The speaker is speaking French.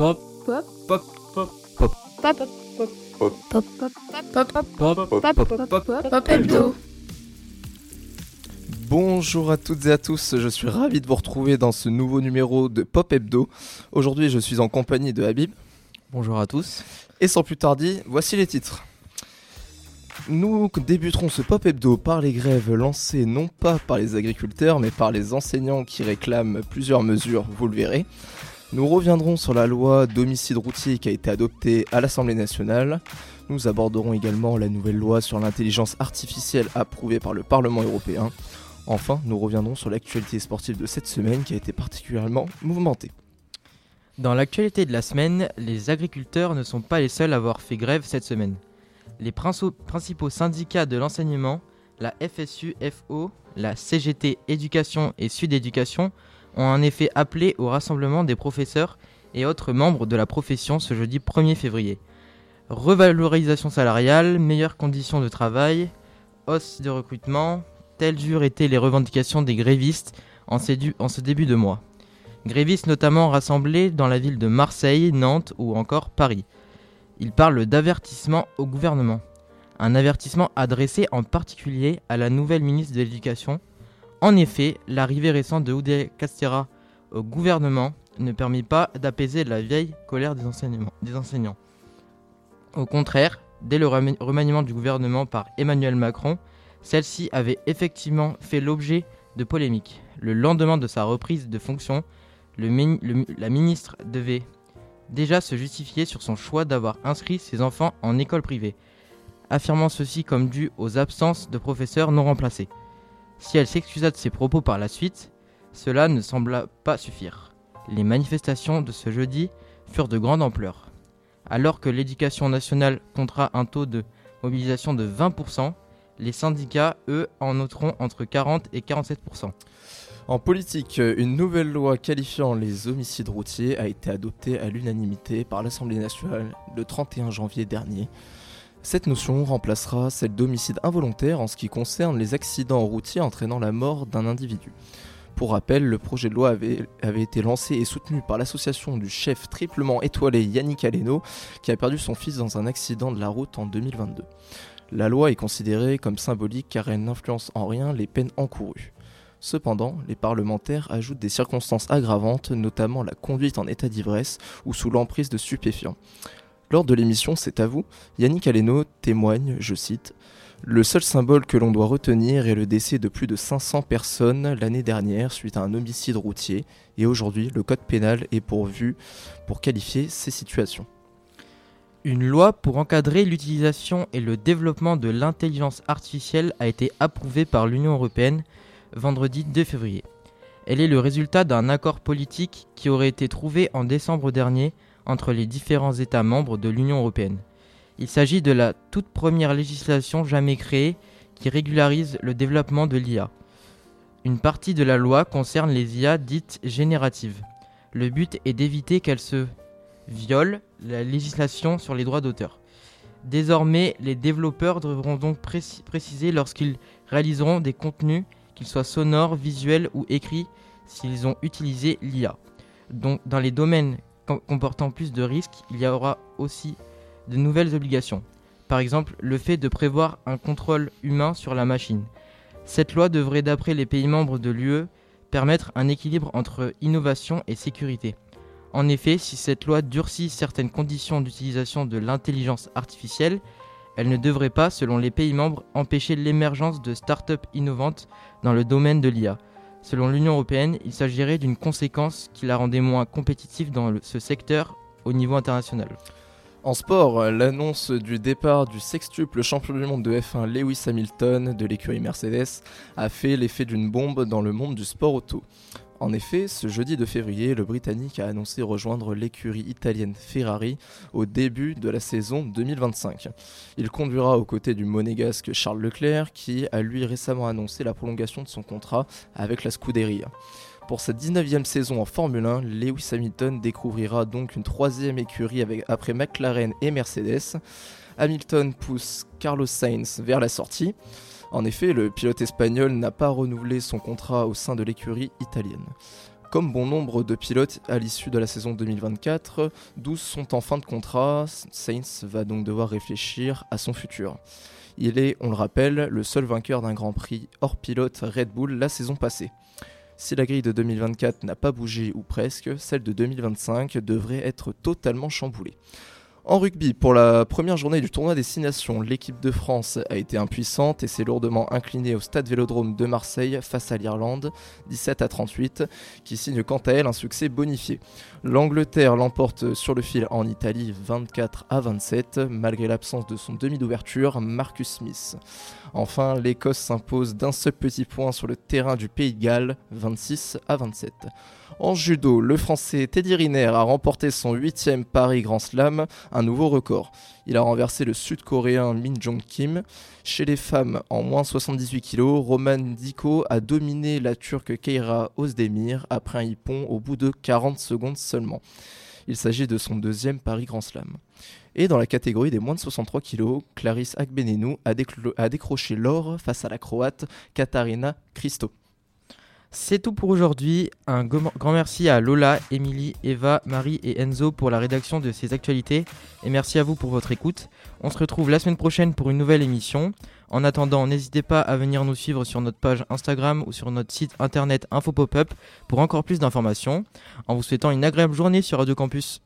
Pop. Pop. Pop. Pop. Pop. Pop. Pop. Pop. Pop. Pop. Pop. Pop. Hebdo. Bonjour à toutes et à tous, je suis ravi de vous retrouver dans ce nouveau numéro de Pop Hebdo. Aujourd'hui, je suis en compagnie de Habib. Bonjour à tous. Et sans plus tarder, voici les titres. Nous débuterons ce Pop Hebdo par les grèves lancées non pas par les agriculteurs mais par les enseignants qui réclament plusieurs mesures, vous le verrez. Nous reviendrons sur la loi d'homicide routier qui a été adoptée à l'Assemblée nationale. Nous aborderons également la nouvelle loi sur l'intelligence artificielle approuvée par le Parlement européen. Enfin, nous reviendrons sur l'actualité sportive de cette semaine qui a été particulièrement mouvementée. Dans l'actualité de la semaine, les agriculteurs ne sont pas les seuls à avoir fait grève cette semaine. Les principaux syndicats de l'enseignement, la FSU-FO, la CGT Éducation et Sud Éducation, ont en effet appelé au rassemblement des professeurs et autres membres de la profession ce jeudi 1er février. Revalorisation salariale, meilleures conditions de travail, hausse de recrutement, telles eurent été les revendications des grévistes en, ce début de mois. Grévistes notamment rassemblés dans la ville de Marseille, Nantes ou encore Paris. Ils parlent d'avertissement au gouvernement. Un avertissement adressé en particulier à la nouvelle ministre de l'Éducation, en effet, l'arrivée récente de Oudé Castera au gouvernement ne permet pas d'apaiser la vieille colère des, enseignants. Au contraire, dès le remaniement du gouvernement par Emmanuel Macron, celle-ci avait effectivement fait l'objet de polémiques. Le lendemain de sa reprise de fonction, la ministre devait déjà se justifier sur son choix d'avoir inscrit ses enfants en école privée, affirmant ceci comme dû aux absences de professeurs non remplacés. Si elle s'excusa de ses propos par la suite, cela ne sembla pas suffire. Les manifestations de ce jeudi furent de grande ampleur. Alors que l'éducation nationale comptera un taux de mobilisation de 20%, les syndicats, eux, en noteront entre 40 et 47%. En politique, une nouvelle loi qualifiant les homicides routiers a été adoptée à l'unanimité par l'Assemblée nationale le 31 janvier dernier. Cette notion remplacera celle d'homicide involontaire en ce qui concerne les accidents routiers entraînant la mort d'un individu. Pour rappel, le projet de loi avait, été lancé et soutenu par l'association du chef triplement étoilé Yannick Aleno, qui a perdu son fils dans un accident de la route en 2022. La loi est considérée comme symbolique car elle n'influence en rien les peines encourues. Cependant, les parlementaires ajoutent des circonstances aggravantes, notamment la conduite en état d'ivresse ou sous l'emprise de stupéfiants. Lors de l'émission C'est à vous, Yannick Aleno témoigne, je cite, Le seul symbole que l'on doit retenir est le décès de plus de 500 personnes l'année dernière suite à un homicide routier, et aujourd'hui le code pénal est pourvu pour qualifier ces situations. Une loi pour encadrer l'utilisation et le développement de l'intelligence artificielle a été approuvée par l'Union européenne vendredi 2 février. Elle est le résultat d'un accord politique qui aurait été trouvé en décembre dernier entre les différents États membres de l'Union européenne. Il s'agit de la toute première législation jamais créée qui régularise le développement de l'IA. Une partie de la loi concerne les IA dites génératives. Le but est d'éviter qu'elles se violent la législation sur les droits d'auteur. Désormais, les développeurs devront donc préciser lorsqu'ils réaliseront des contenus, qu'ils soient sonores, visuels ou écrits, s'ils ont utilisé l'IA. Donc, dans les domaines comportant plus de risques, il y aura aussi de nouvelles obligations. Par exemple, le fait de prévoir un contrôle humain sur la machine. Cette loi devrait, d'après les pays membres de l'UE, permettre un équilibre entre innovation et sécurité. En effet, si cette loi durcit certaines conditions d'utilisation de l'intelligence artificielle, elle ne devrait pas, selon les pays membres, empêcher l'émergence de start-up innovantes dans le domaine de l'IA. Selon l'Union européenne, il s'agirait d'une conséquence qui la rendait moins compétitive dans ce secteur au niveau international. En sport, l'annonce du départ du sextuple champion du monde de F1 Lewis Hamilton de l'écurie Mercedes a fait l'effet d'une bombe dans le monde du sport auto. En effet, ce jeudi de février, le Britannique a annoncé rejoindre l'écurie italienne Ferrari au début de la saison 2025. Il conduira aux côtés du monégasque Charles Leclerc qui a lui récemment annoncé la prolongation de son contrat avec la Scuderia. Pour sa 19e saison en Formule 1, Lewis Hamilton découvrira donc une troisième écurie après McLaren et Mercedes. Hamilton pousse Carlos Sainz vers la sortie. En effet, le pilote espagnol n'a pas renouvelé son contrat au sein de l'écurie italienne. Comme bon nombre de pilotes à l'issue de la saison 2024, 12 sont en fin de contrat. Sainz va donc devoir réfléchir à son futur. Il est, on le rappelle, le seul vainqueur d'un Grand Prix hors pilote Red Bull la saison passée. Si la grille de 2024 n'a pas bougé ou presque, celle de 2025 devrait être totalement chamboulée. En rugby, pour la première journée du tournoi Destination, l'équipe de France a été impuissante et s'est lourdement inclinée au stade Vélodrome de Marseille face à l'Irlande, 17 à 38, qui signe quant à elle un succès bonifié. L'Angleterre l'emporte sur le fil en Italie 24 à 27, malgré l'absence de son demi d'ouverture, Marcus Smith. Enfin, l'Écosse s'impose d'un seul petit point sur le terrain du Pays de Galles, 26 à 27. En judo, le français Teddy Riner a remporté son 8 Paris Grand Slam, un nouveau record. Il a renversé le sud-coréen Min Jong Kim. Chez les femmes, en moins 78 kg, Roman Diko a dominé la turque Keira Ozdemir après un hippon au bout de 40 secondes seulement. Il s'agit de son deuxième Paris Grand Slam. Et dans la catégorie des moins de 63 kg, Clarisse Akbenenou a, a décroché l'or face à la Croate Katarina Christo. C'est tout pour aujourd'hui. Un grand merci à Lola, Émilie, Eva, Marie et Enzo pour la rédaction de ces actualités. Et merci à vous pour votre écoute. On se retrouve la semaine prochaine pour une nouvelle émission. En attendant, n'hésitez pas à venir nous suivre sur notre page Instagram ou sur notre site internet Info Pop-up pour encore plus d'informations. En vous souhaitant une agréable journée sur Radio Campus.